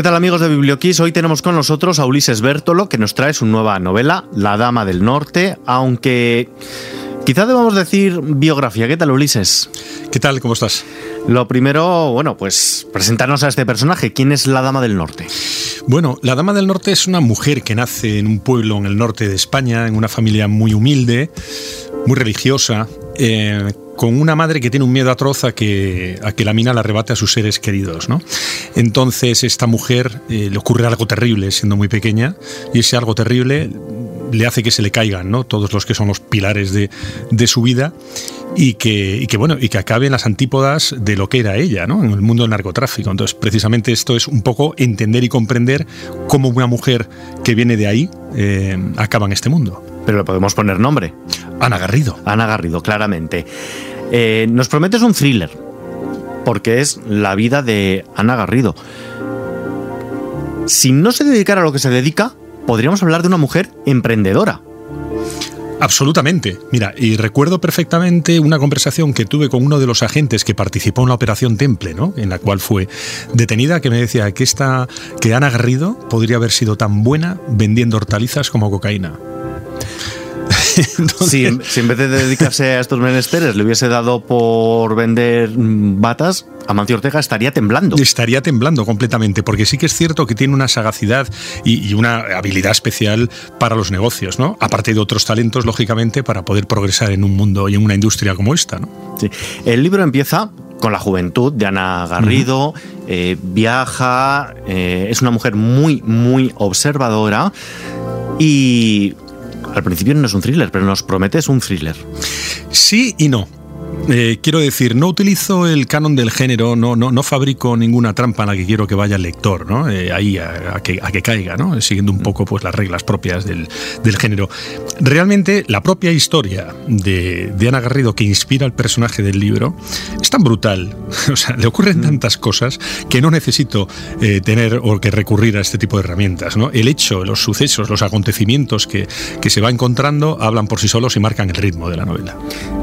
¿Qué tal amigos de Biblioquiz? Hoy tenemos con nosotros a Ulises Bertolo que nos trae su nueva novela, La Dama del Norte, aunque quizá debamos decir biografía. ¿Qué tal Ulises? ¿Qué tal? ¿Cómo estás? Lo primero, bueno, pues presentarnos a este personaje. ¿Quién es la Dama del Norte? Bueno, la Dama del Norte es una mujer que nace en un pueblo en el norte de España, en una familia muy humilde, muy religiosa, eh, con una madre que tiene un miedo atroz a que, a que la mina la arrebate a sus seres queridos. ¿no? Entonces esta mujer eh, le ocurre algo terrible siendo muy pequeña y ese algo terrible le hace que se le caigan ¿no? todos los que son los pilares de, de su vida y que, y que, bueno y que acabe en las antípodas de lo que era ella ¿no? en el mundo del narcotráfico. Entonces precisamente esto es un poco entender y comprender cómo una mujer que viene de ahí eh, acaba en este mundo. Pero le podemos poner nombre. Ana Garrido. Ana Garrido, claramente. Eh, nos prometes un thriller, porque es la vida de Ana Garrido. Si no se dedicara a lo que se dedica, podríamos hablar de una mujer emprendedora. Absolutamente. Mira, y recuerdo perfectamente una conversación que tuve con uno de los agentes que participó en la operación Temple, ¿no? En la cual fue detenida, que me decía que esta, que Ana Garrido podría haber sido tan buena vendiendo hortalizas como cocaína. Entonces... Si, si, en vez de dedicarse a estos menesteres le hubiese dado por vender batas, Amancio Ortega estaría temblando. Estaría temblando completamente, porque sí que es cierto que tiene una sagacidad y, y una habilidad especial para los negocios, ¿no? Aparte de otros talentos, lógicamente, para poder progresar en un mundo y en una industria como esta, ¿no? Sí. El libro empieza con la juventud de Ana Garrido, uh -huh. eh, viaja, eh, es una mujer muy, muy observadora y al principio no es un thriller, pero nos prometes un thriller. Sí y no. Eh, quiero decir, no utilizo el canon del género, no, no, no fabrico ninguna trampa en la que quiero que vaya el lector, ¿no? Eh, ahí a, a, que, a, que, caiga, ¿no? siguiendo un poco pues, las reglas propias del, del género. Realmente, la propia historia de, de, Ana Garrido que inspira al personaje del libro es tan brutal, o sea, le ocurren tantas cosas que no necesito eh, tener o que recurrir a este tipo de herramientas. ¿no? El hecho, los sucesos, los acontecimientos que, que se va encontrando hablan por sí solos y marcan el ritmo de la novela.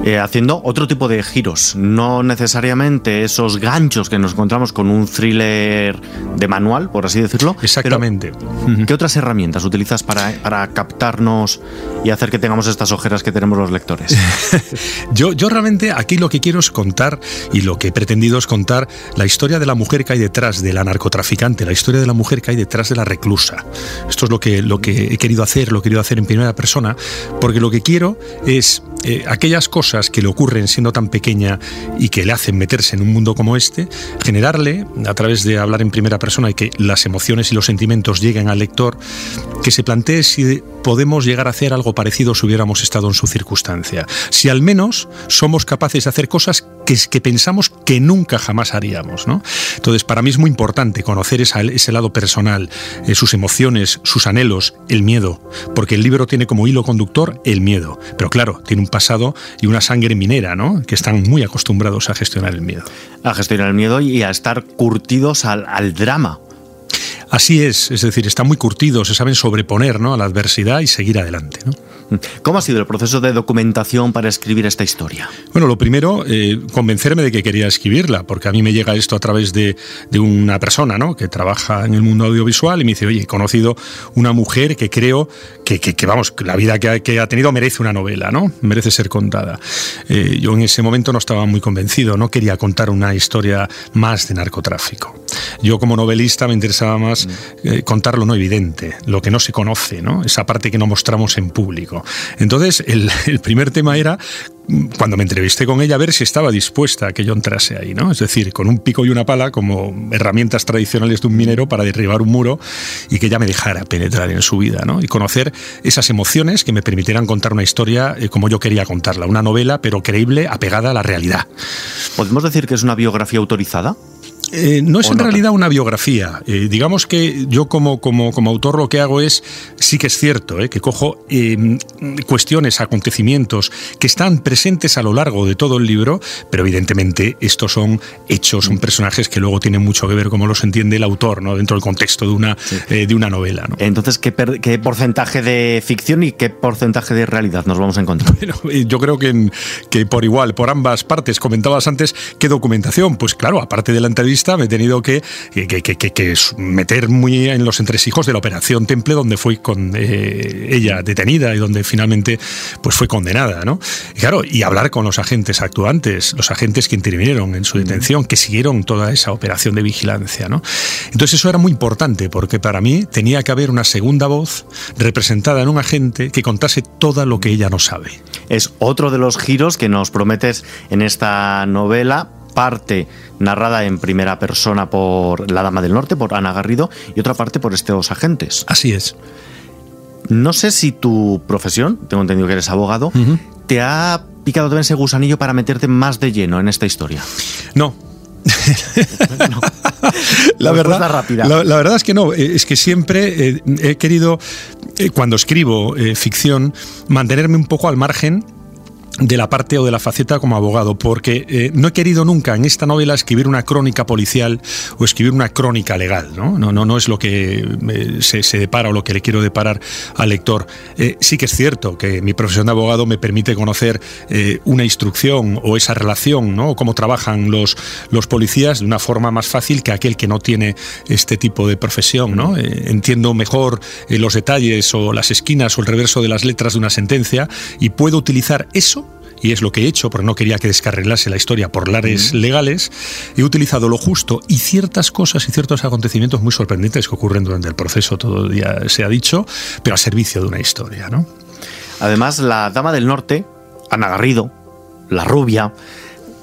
Eh, haciendo otro tipo de giros, no necesariamente esos ganchos que nos encontramos con un thriller de manual, por así decirlo. Exactamente. Pero, ¿Qué otras herramientas utilizas para, para, captarnos y hacer que tengamos estas ojeras que tenemos los lectores? yo, yo realmente aquí lo que quiero es contar y lo que he pretendido es contar la historia de la mujer que hay detrás de la narcotraficante, la historia de la mujer que hay detrás de la reclusa. Esto es lo que, lo que he querido hacer, lo he querido hacer en primera persona, porque lo que quiero es eh, aquellas cosas que le ocurren siendo tan pequeña y que le hacen meterse en un mundo como este, generarle, a través de hablar en primera persona y que las emociones y los sentimientos lleguen al lector, que se plantee si podemos llegar a hacer algo parecido si hubiéramos estado en su circunstancia. Si al menos somos capaces de hacer cosas que, que pensamos que nunca jamás haríamos. ¿no? Entonces, para mí es muy importante conocer esa, ese lado personal, eh, sus emociones, sus anhelos, el miedo, porque el libro tiene como hilo conductor el miedo. Pero claro, tiene un pasado y una sangre minera, ¿no? que están muy acostumbrados a gestionar el miedo. A gestionar el miedo y a estar curtidos al, al drama. Así es, es decir, están muy curtidos, se saben sobreponer ¿no? a la adversidad y seguir adelante. ¿no? ¿Cómo ha sido el proceso de documentación para escribir esta historia? Bueno, lo primero, eh, convencerme de que quería escribirla, porque a mí me llega esto a través de, una persona ¿no? que trabaja en el mundo audiovisual y me dice, oye, he conocido una mujer que creo que, que, vamos, la vida que ha, ha, tenido merece una novela, ¿no? Merece ser contada. Eh, yo en ese momento no estaba muy convencido, no quería contar una historia más de narcotráfico. Yo como novelista me interesaba más eh, contar lo no evidente, lo que no se conoce, ¿no? esa parte que no mostramos en público. Entonces, el, el primer tema era cuando me entrevisté con ella a ver si estaba dispuesta a que yo entrase ahí, ¿no? Es decir, con un pico y una pala como herramientas tradicionales de un minero para derribar un muro y que ella me dejara penetrar en su vida, ¿no? Y conocer esas emociones que me permitieran contar una historia eh, como yo quería contarla, una novela pero creíble, apegada a la realidad. ¿Podemos decir que es una biografía autorizada? Eh, no es en no? realidad una biografía. Eh, digamos que yo como, como, como, autor lo que hago es, sí que es cierto, eh, que cojo eh, cuestiones, acontecimientos que están presentes a lo largo de todo el libro, pero evidentemente estos son hechos, son personajes que luego tienen mucho que ver cómo los entiende el autor ¿no? dentro del contexto de una, sí. Eh, de una novela. ¿no? Entonces, ¿qué, ¿qué, porcentaje de ficción y qué porcentaje de realidad nos vamos a encontrar? Bueno, yo creo que, que por igual, por ambas partes, comentabas antes, ¿qué documentación? Pues claro, aparte de la entrevista, me he tenido que, que, meter muy en los entresijos de la Operación Temple, donde fue con eh, ella detenida y donde finalmente pues fue condenada, ¿no? Y claro, y hablar con los agentes actuantes, los agentes que intervinieron en su detención, que siguieron toda esa operación de vigilancia, ¿no? Entonces eso era muy importante, porque para mí tenía que haber una segunda voz representada en un agente que contase todo lo que ella no sabe. Es otro de los giros que nos prometes en esta novela, parte narrada en primera persona por La Dama del Norte, por Ana Garrido, y otra parte por estos agentes. Así es. No sé si tu profesión, tengo entendido que eres abogado, te ha picado también ese gusanillo para meterte más de lleno en esta historia. No, la, verdad, rápida. La, verdad es que no, eh, es que siempre eh, he querido, eh, cuando escribo ficción, mantenerme un poco al margen de la parte o de la faceta como abogado, porque eh, no he querido nunca en esta novela escribir una crónica policial o escribir una crónica legal, ¿no? No, no, no es lo que eh, se, depara o lo que le quiero deparar al lector. Eh, sí que es cierto que mi profesión de abogado me permite conocer una instrucción o esa relación, ¿no? O cómo trabajan los, los policías de una forma más fácil que aquel que no tiene este tipo de profesión, ¿no? entiendo mejor los detalles o las esquinas o el reverso de las letras de una sentencia y puedo utilizar eso y es lo que he hecho, porque no quería que descarrilase la historia por lares legales, he utilizado lo justo y ciertas cosas y ciertos acontecimientos muy sorprendentes que ocurren durante el proceso, todo el día se ha dicho, pero a servicio de una historia. ¿no? Además, la Dama del Norte, Ana Garrido, la rubia,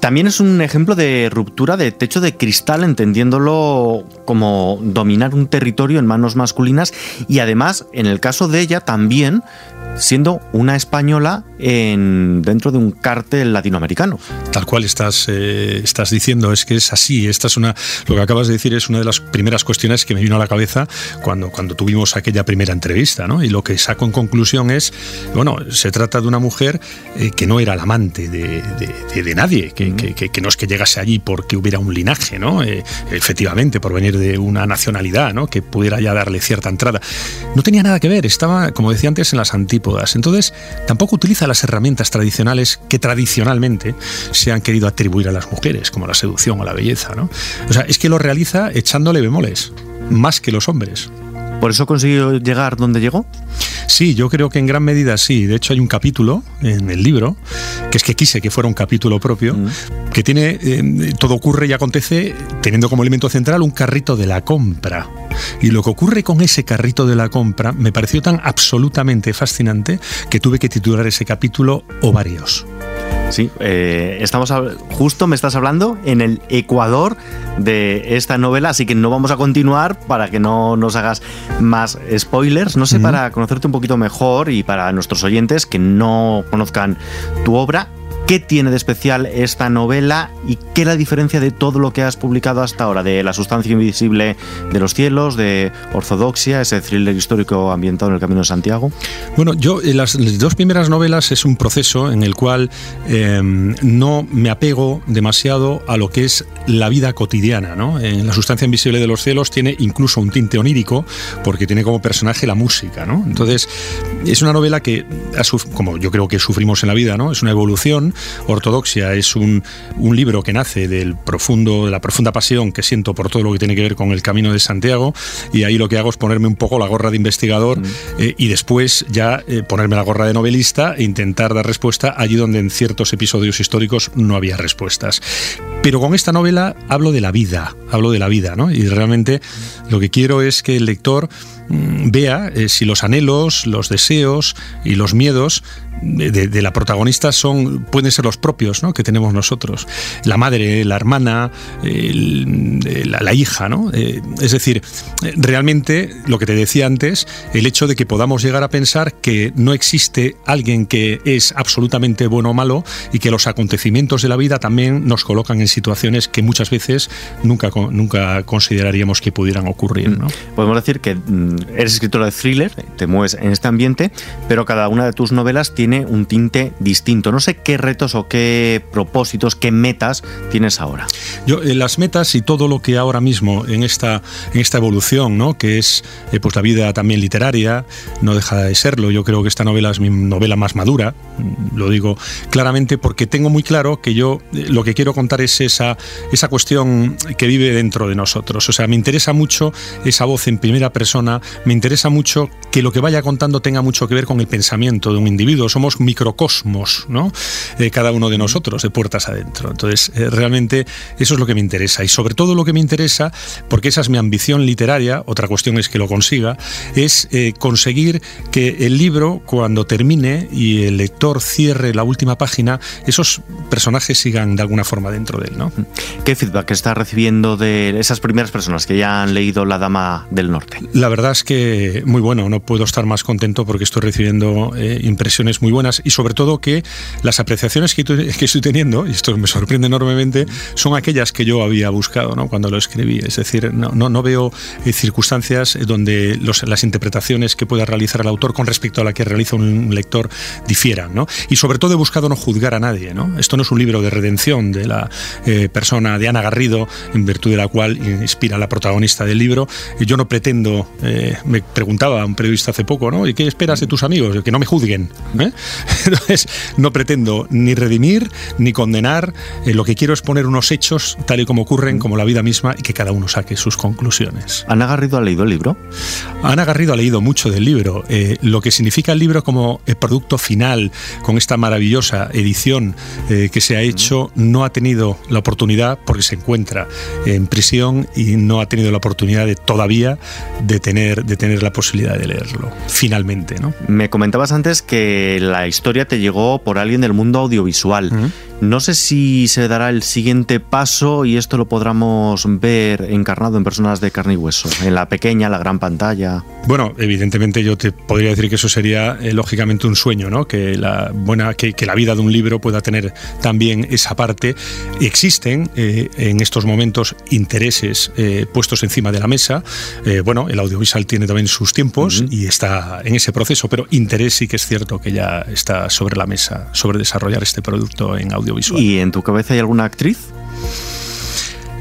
también es un ejemplo de ruptura de techo de cristal, entendiéndolo como dominar un territorio en manos masculinas y además, en el caso de ella, también siendo una española en, dentro de un cártel latinoamericano. Tal cual estás, eh, estás diciendo, es que es así. Esta es una, lo que acabas de decir es una de las primeras cuestiones que me vino a la cabeza cuando, cuando tuvimos aquella primera entrevista. ¿no? Y lo que saco en conclusión es, bueno, se trata de una mujer eh, que no era la amante de, de, nadie, que, que, que, no es que llegase allí porque hubiera un linaje, ¿no? Eh, efectivamente, por venir de una nacionalidad ¿no? que pudiera ya darle cierta entrada. No tenía nada que ver, estaba, como decía antes, en las antípodas. Entonces, tampoco utiliza las herramientas tradicionales que tradicionalmente se han querido atribuir a las mujeres, como la seducción o la belleza. ¿no? O sea, es que lo realiza echándole bemoles, más que los hombres. ¿Por eso consiguió llegar donde llegó? Sí, yo creo que en gran medida sí. De hecho, hay un capítulo en el libro, que es que quise que fuera un capítulo propio, mm. que tiene, eh, todo ocurre y acontece teniendo como elemento central un carrito de la compra. Y lo que ocurre con ese carrito de la compra me pareció tan absolutamente fascinante que tuve que titular ese capítulo o varios. Sí, eh, estamos justo me estás hablando en el Ecuador de esta novela, así que no vamos a continuar para que no nos hagas más spoilers. No sé, para conocerte un poquito mejor y para nuestros oyentes que no conozcan tu obra, ¿Qué tiene de especial esta novela y qué la diferencia de todo lo que has publicado hasta ahora? De La sustancia invisible de los cielos, de Ortodoxia, ese thriller histórico ambientado en el Camino de Santiago. Bueno, yo en las, dos primeras novelas es un proceso en el cual em, no me apego demasiado a lo que es la vida cotidiana. ¿no? En La sustancia invisible de los cielos tiene incluso un tinte onírico porque tiene como personaje la música. ¿no? Entonces, es una novela que, como yo creo que sufrimos en la vida, ¿no? es una evolución Ortodoxia es un, libro que nace del profundo, de la profunda pasión que siento por todo lo que tiene que ver con el camino de Santiago y ahí lo que hago es ponerme un poco la gorra de investigador mm. eh, y después ya eh, ponerme la gorra de novelista e intentar dar respuesta allí donde en ciertos episodios históricos no había respuestas. Pero con esta novela hablo de la vida, hablo de la vida, ¿no? Y realmente lo que quiero es que el lector vea eh, si los anhelos, los deseos y los miedos de, la protagonista son pueden ser los propios ¿no? que tenemos nosotros la madre la hermana la, hija no eh, es decir realmente lo que te decía antes el hecho de que podamos llegar a pensar que no existe alguien que es absolutamente bueno o malo y que los acontecimientos de la vida también nos colocan en situaciones que muchas veces nunca nunca consideraríamos que pudieran ocurrir ¿no? podemos decir que mm, eres escritora de thriller, te mueves en este ambiente, pero cada una de tus novelas tiene un tinte distinto. No sé qué retos o qué propósitos, qué metas tienes ahora. Yo, eh, las metas y todo lo que ahora mismo en esta, en esta evolución, ¿no? que es eh, pues la vida también literaria, no deja de serlo. Yo creo que esta novela es mi novela más madura, mm, lo digo claramente porque tengo muy claro que yo eh, lo que quiero contar es esa, esa cuestión que vive dentro de nosotros. O sea, me interesa mucho esa voz en primera persona, me interesa mucho que lo que vaya contando tenga mucho que ver con el pensamiento de un individuo. Somos microcosmos, ¿no? Eh, cada uno de nosotros, de puertas adentro. Entonces, eh, realmente eso es lo que me interesa. Y sobre todo lo que me interesa, porque esa es mi ambición literaria, otra cuestión es que lo consiga, es eh, conseguir que el libro, cuando termine y el lector cierre la última página, esos personajes sigan de alguna forma dentro de él, ¿no? ¿Qué feedback está recibiendo de esas primeras personas que ya han leído La Dama del Norte? La verdad es que muy bueno, no puedo estar más contento porque estoy recibiendo eh, impresiones muy buenas y sobre todo que las apreciaciones que, estoy teniendo, y esto me sorprende enormemente, son aquellas que yo había buscado ¿no? cuando lo escribí. Es decir, no, no, veo eh, circunstancias donde las interpretaciones que pueda realizar el autor con respecto a la que realiza un lector difieran. ¿no? Y sobre todo he buscado no juzgar a nadie. ¿no? Esto no es un libro de redención de la eh, persona de Ana Garrido, en virtud de la cual inspira la protagonista del libro. Yo no pretendo, eh, me preguntaba un periodista hace poco, ¿no? ¿Y qué esperas de tus amigos? Que no me juzguen. ¿eh? Entonces, no pretendo ni redimir ni condenar. lo que quiero es poner unos hechos tal y como ocurren, como la vida misma, y que cada uno saque sus conclusiones. ¿Ana Garrido ha leído el libro? Ana Garrido ha leído mucho del libro. lo que significa el libro como el producto final, con esta maravillosa edición que se ha hecho, no ha tenido la oportunidad, porque se encuentra en prisión y no ha tenido la oportunidad de todavía de tener, de tener la posibilidad de leerlo, finalmente. ¿no? Me comentabas antes que la historia te llegó por alguien del mundo audiovisual. No sé si se dará el siguiente paso y esto lo podremos ver encarnado en personas de carne y hueso, en la pequeña, la gran pantalla. Bueno, evidentemente yo te podría decir que eso sería eh, lógicamente un sueño, ¿no? Que la buena, que, que, la vida de un libro pueda tener también esa parte. Existen eh, en estos momentos intereses eh, puestos encima de la mesa. bueno, el audiovisual tiene también sus tiempos y está en ese proceso, pero interés sí que es cierto que ya está sobre la mesa sobre desarrollar este producto en audio ¿Y en tu cabeza hay alguna actriz?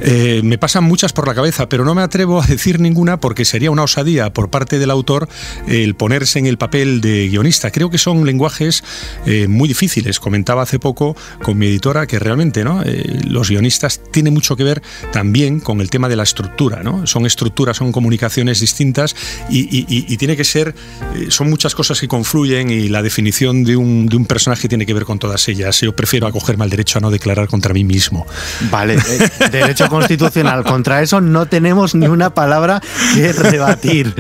Eh, me pasan muchas por la cabeza, pero no me atrevo a decir ninguna porque sería una osadía por parte del autor el ponerse en el papel de guionista. Creo que son lenguajes eh, muy difíciles. Comentaba hace poco con mi editora que realmente ¿no? Eh, los guionistas tienen mucho que ver también con el tema de la estructura. ¿no? Son estructuras, son comunicaciones distintas y, tiene que ser, son muchas cosas que confluyen y la definición de un, de un, personaje tiene que ver con todas ellas. Yo prefiero acogerme al derecho a no declarar contra mí mismo. Vale, derecho constitucional. Contra eso no tenemos ni una palabra que rebatir.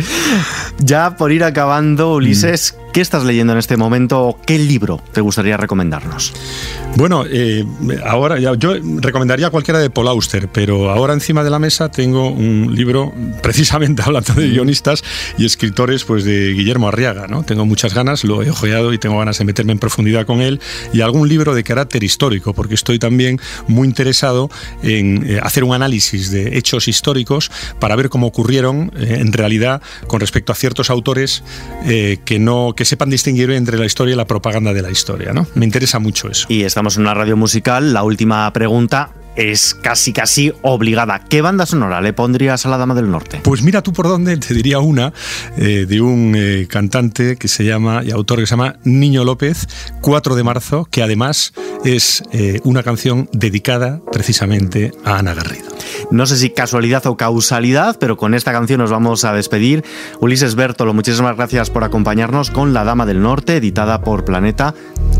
Ya por ir acabando, Ulises, ¿qué estás leyendo en este momento? ¿Qué libro te gustaría recomendarnos? Bueno, eh, ahora yo recomendaría cualquiera de Paul Auster, pero ahora encima de la mesa tengo un libro precisamente hablando de guionistas y escritores pues de Guillermo Arriaga, ¿no? Tengo muchas ganas, lo he ojeado y tengo ganas de meterme en profundidad con él y algún libro de carácter histórico, porque estoy también muy interesado en eh, hacer un análisis de hechos históricos para ver cómo ocurrieron eh, en realidad con respecto a ciertos autores que no que sepan distinguir entre la historia y la propaganda de la historia, ¿no? Me interesa mucho eso. Y estamos en una radio musical. La última pregunta es casi casi obligada. ¿Qué banda sonora le pondrías a la Dama del Norte? Pues mira tú por dónde, te diría una eh, de un eh, cantante que se llama y autor que se llama Niño López, 4 de marzo, que además es eh, una canción dedicada precisamente a Ana Garrido. No sé si casualidad o causalidad, pero con esta canción nos vamos a despedir. Ulises Bertolo, muchísimas gracias por acompañarnos con La Dama del Norte, editada por Planeta.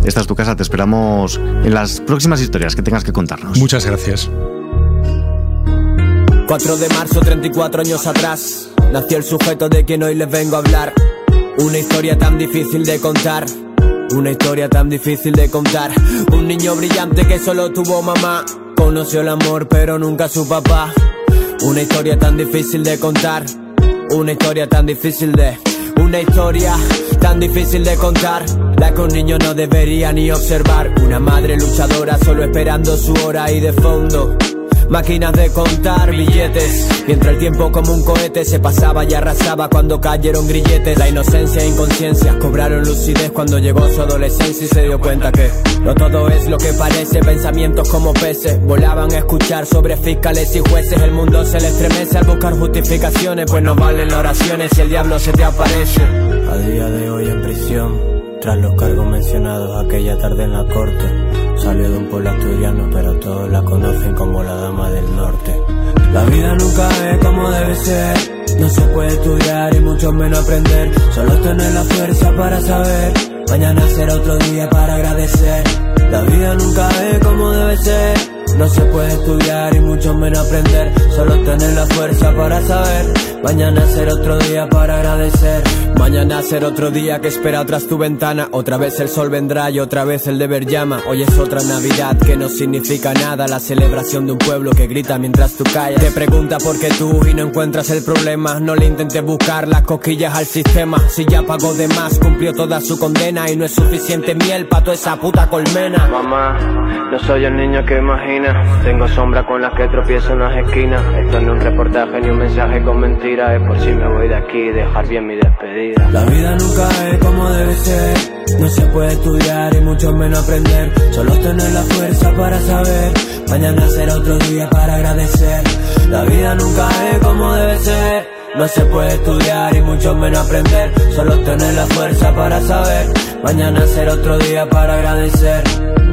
Esta es tu casa, te esperamos en las próximas historias que tengas que contarnos. Muchas gracias. 4 de marzo, 34 años atrás, nació el sujeto de quien hoy les vengo a hablar. Una historia tan difícil de contar. Una historia tan difícil de contar. Un niño brillante que solo tuvo mamá. Conoció el amor pero nunca su papá. Una historia tan difícil de contar. Una historia tan difícil de... Una historia tan difícil de contar. La que un niño no debería ni observar. Una madre luchadora solo esperando su hora y de fondo máquinas de contar billetes. Mientras el tiempo como un cohete se pasaba y arrasaba cuando cayeron grilletes. La inocencia e inconsciencia cobraron lucidez cuando llegó su adolescencia y se dio cuenta que no todo es lo que parece. Pensamientos como peces volaban a escuchar sobre fiscales y jueces. El mundo se le estremece al buscar justificaciones, pues no valen oraciones si el diablo se te aparece. A día de hoy en prisión tras los cargos mencionados aquella tarde en la corte, salió de un pueblo asturiano, pero todos la conocen como la dama del norte. La vida nunca es como debe ser, no se puede estudiar y mucho menos aprender. Solo tener la fuerza para saber, mañana será otro día para agradecer. La vida nunca es como debe ser, no se puede estudiar y mucho menos aprender. Solo tener la fuerza para saber, mañana será otro día para agradecer. Mañana será otro día que espera tras tu ventana. Otra vez el sol vendrá y otra vez el deber llama. Hoy es otra Navidad que no significa nada. La celebración de un pueblo que grita mientras tú callas. Te pregunta por qué tú y no encuentras el problema. No le intentes buscar las cosquillas al sistema. Si ya pagó de más, cumplió toda su condena y no es suficiente miel para toda esa puta colmena. Mamá, no soy el niño que imagina. Tengo sombra con las que tropiezo en las esquinas. Esto no es un reportaje ni un mensaje con mentiras. Es por si me voy de aquí y dejar bien mi despedida. La vida nunca es como debe ser. No se puede estudiar y mucho menos aprender. Solo tener la fuerza para saber. Mañana será otro día para agradecer. La vida nunca es como debe ser. No se puede estudiar y mucho menos aprender. Solo tener la fuerza para saber. Mañana será otro día para agradecer.